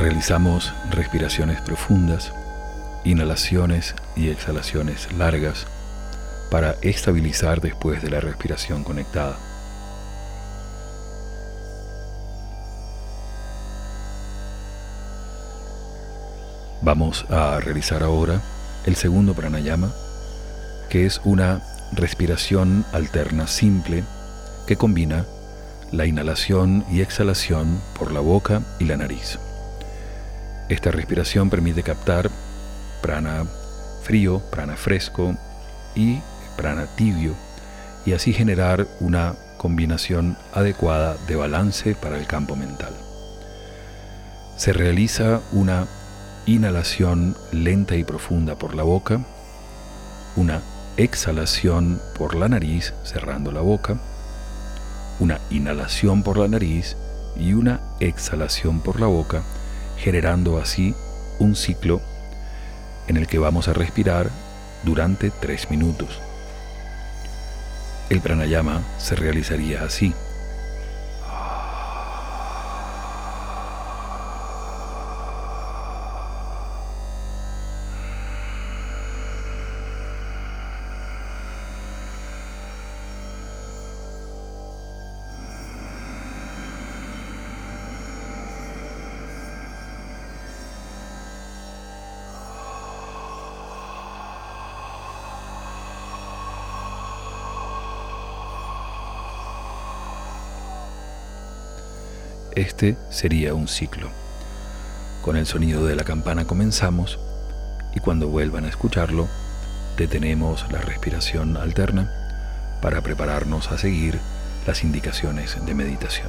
Realizamos respiraciones profundas, inhalaciones y exhalaciones largas para estabilizar después de la respiración conectada. Vamos a realizar ahora el segundo pranayama que es una respiración alterna simple que combina la inhalación y exhalación por la boca y la nariz. Esta respiración permite captar prana frío, prana fresco y prana tibio y así generar una combinación adecuada de balance para el campo mental. Se realiza una inhalación lenta y profunda por la boca, una exhalación por la nariz cerrando la boca, una inhalación por la nariz y una exhalación por la boca, generando así un ciclo en el que vamos a respirar durante tres minutos. El pranayama se realizaría así. Este sería un ciclo. Con el sonido de la campana comenzamos y cuando vuelvan a escucharlo, detenemos la respiración alterna para prepararnos a seguir las indicaciones de meditación.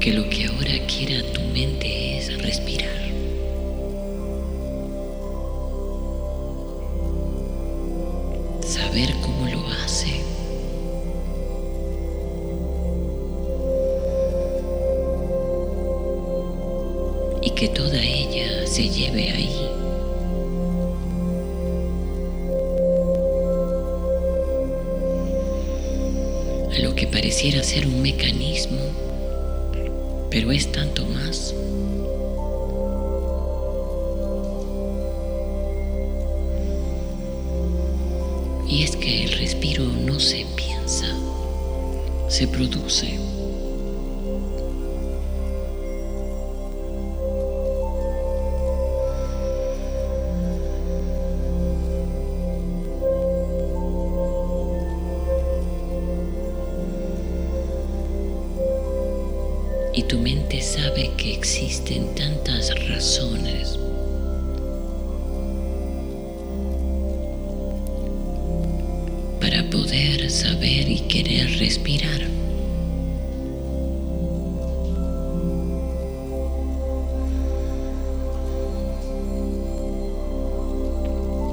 Que lo que ahora quiera tu mente es respirar. Se produce. y tu mente sabe que existen tantas razones para poder saber y querer respirar.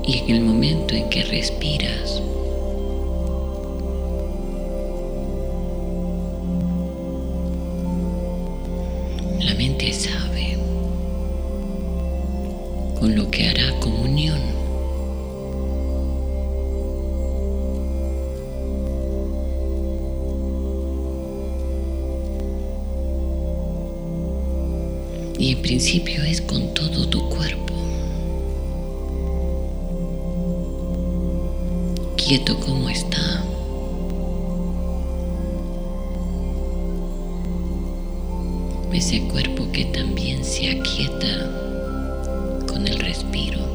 Y en el momento en que respiras, principio es con todo tu cuerpo. Quieto como está. Ese cuerpo que también se aquieta con el respiro.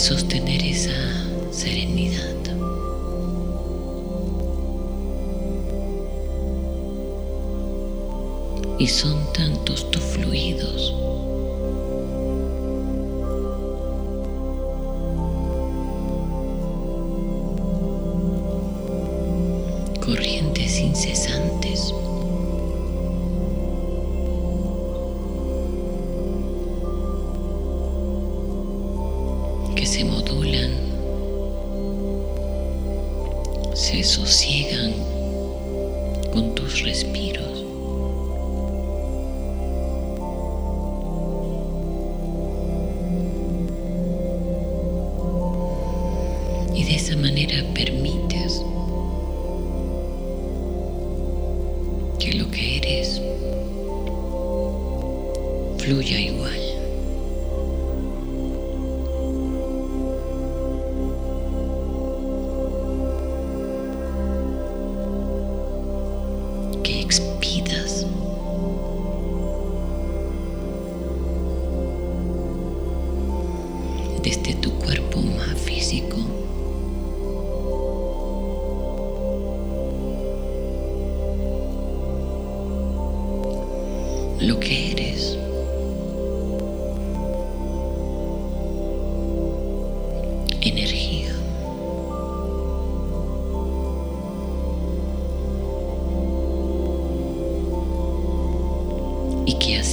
sostener esa serenidad. Y son tantos tus fluidos que se modulan, se sosiegan con tus respiros. Y de esa manera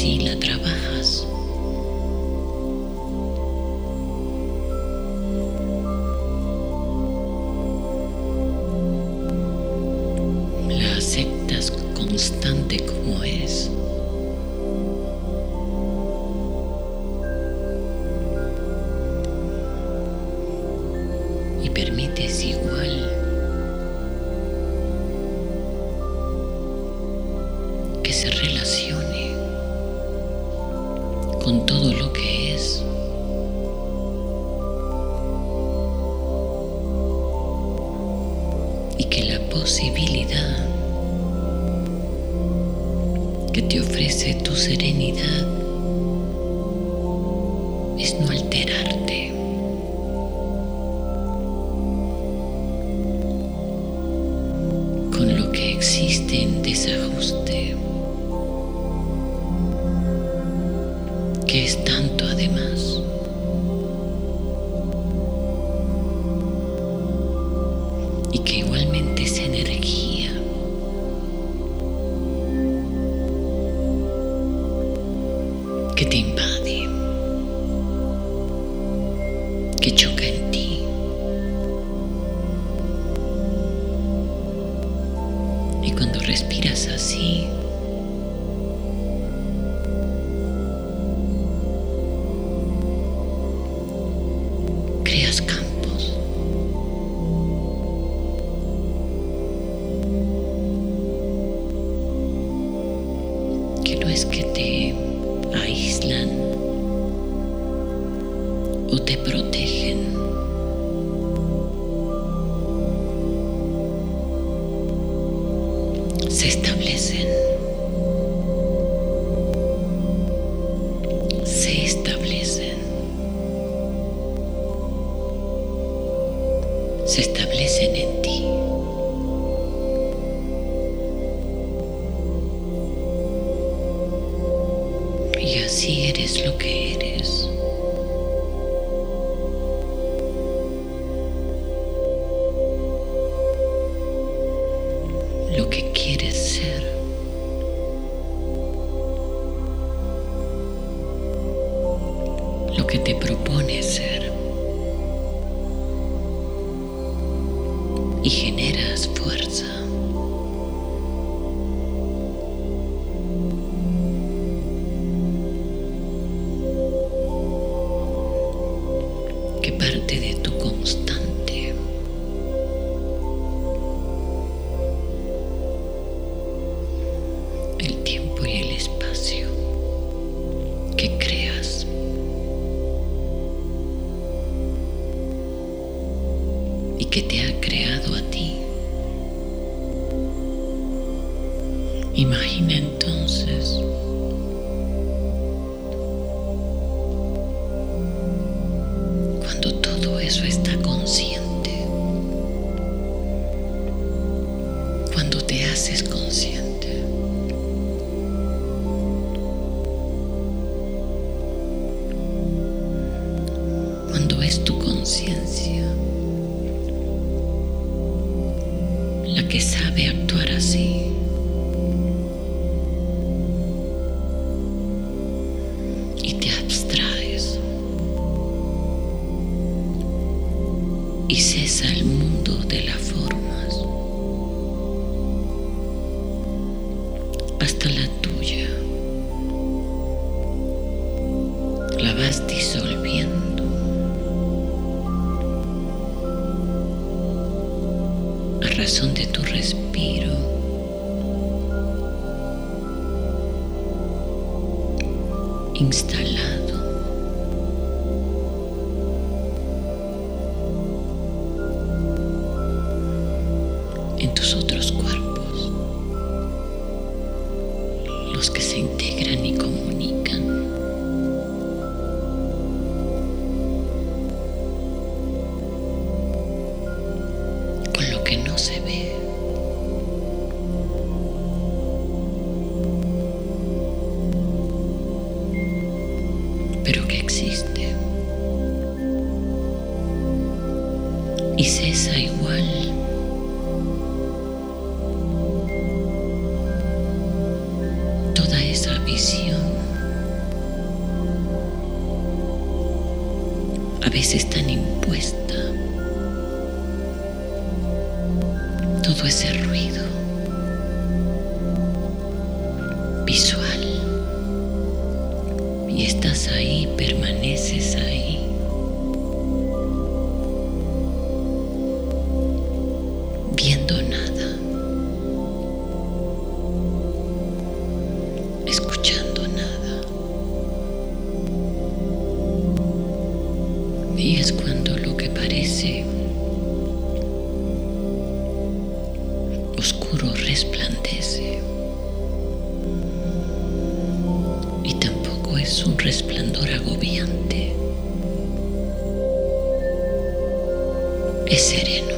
sí la trabaja. es no alterarte. o te protegen. Se establecen. Se establecen. Se establecen. existe y cesa igual. Toda esa visión, a veces tan es sereno.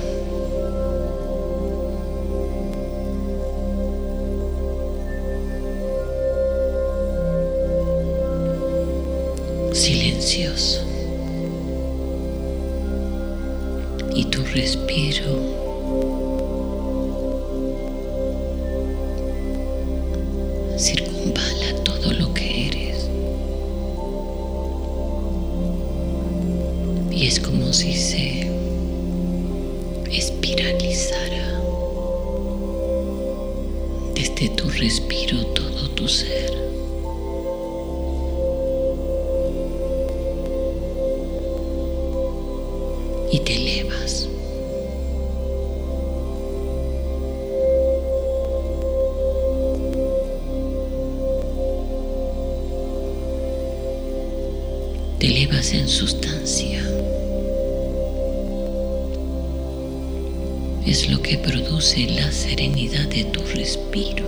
Silencioso. Y tu respiro te elevas en sustancia. Es lo que produce la serenidad de tu respiro.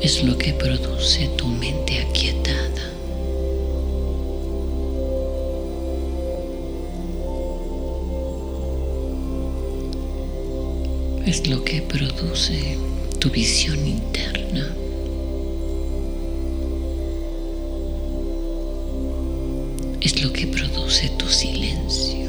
Es lo que produce tu mente aquietada. Es lo que produce tu visión interna. Es lo que produce tu silencio.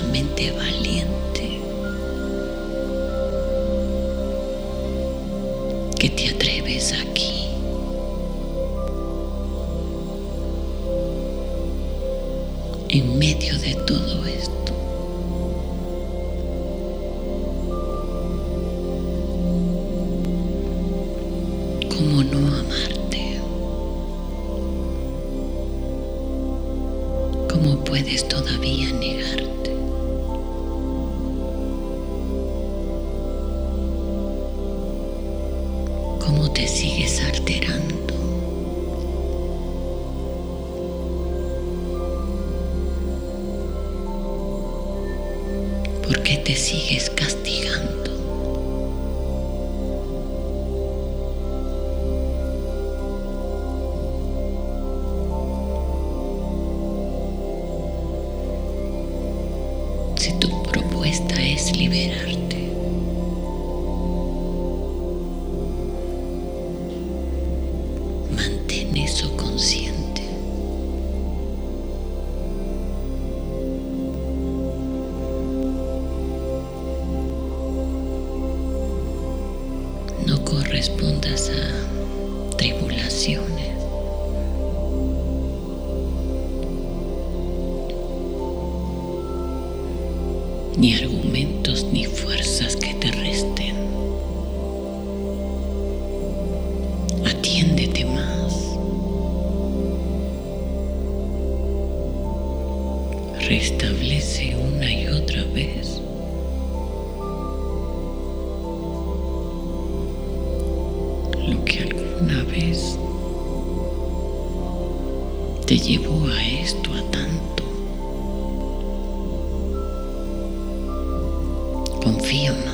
sumamente valiente. si tu propuesta es liberarte. feel.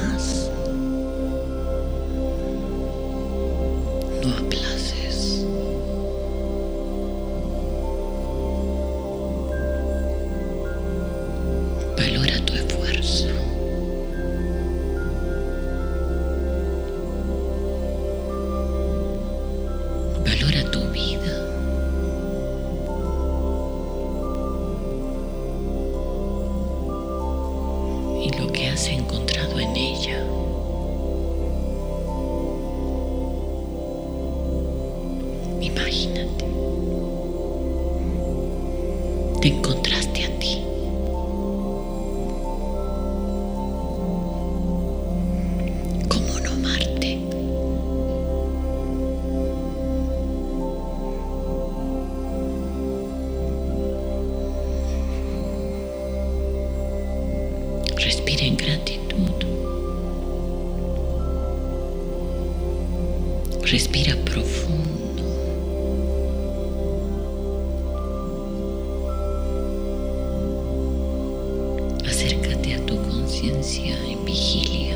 respira en gratitud. Respira profundo. Acércate a tu conciencia en vigilia.